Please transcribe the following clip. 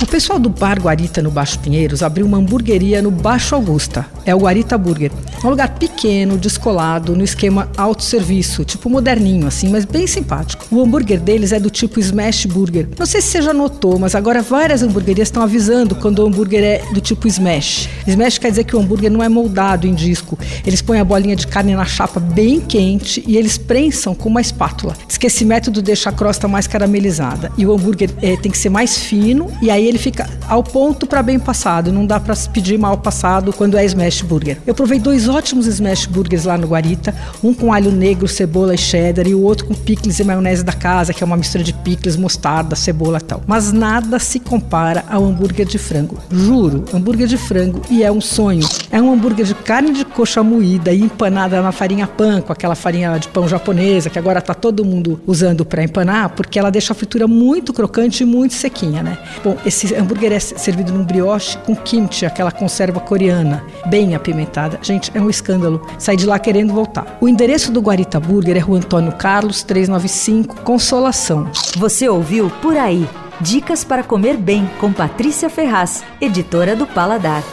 O pessoal do Bar Guarita no Baixo Pinheiros abriu uma hamburgueria no Baixo Augusta. É o Guarita Burger. Um lugar pequeno, descolado, no esquema autosserviço, tipo moderninho assim, mas bem simpático. O hambúrguer deles é do tipo Smash Burger. Não sei se você já notou, mas agora várias hamburguerias estão avisando quando o hambúrguer é do tipo Smash. Smash quer dizer que o hambúrguer não é moldado em disco. Eles põem a bolinha de carne na chapa bem quente e eles prensam com uma espátula. Diz que esse método deixa a crosta mais caramelizada. E o hambúrguer é, tem que ser mais fino e aí ele fica ao ponto para bem passado. Não dá para pedir mal passado quando é Smash Burger. Eu provei dois ótimos Smash Burgers lá no Guarita, um com alho negro, cebola e cheddar e o outro com picles e maionese da casa, que é uma mistura de picles, mostarda, cebola e tal. Mas nada se compara ao hambúrguer de frango. Juro, hambúrguer de frango e é um sonho. É um hambúrguer de carne de coxa moída e empanada na farinha panko, aquela farinha de pão japonesa que agora tá todo mundo usando para empanar, porque ela deixa a fritura muito crocante e muito sequinha, né? Bom, esse hambúrguer é servido num brioche com kimchi, aquela conserva coreana, bem apimentada. Gente, é um escândalo. Saí de lá querendo voltar. O endereço do Guarita Burger é Rua Antônio Carlos, 395, Consolação. Você ouviu Por Aí. Dicas para comer bem com Patrícia Ferraz, editora do Paladar.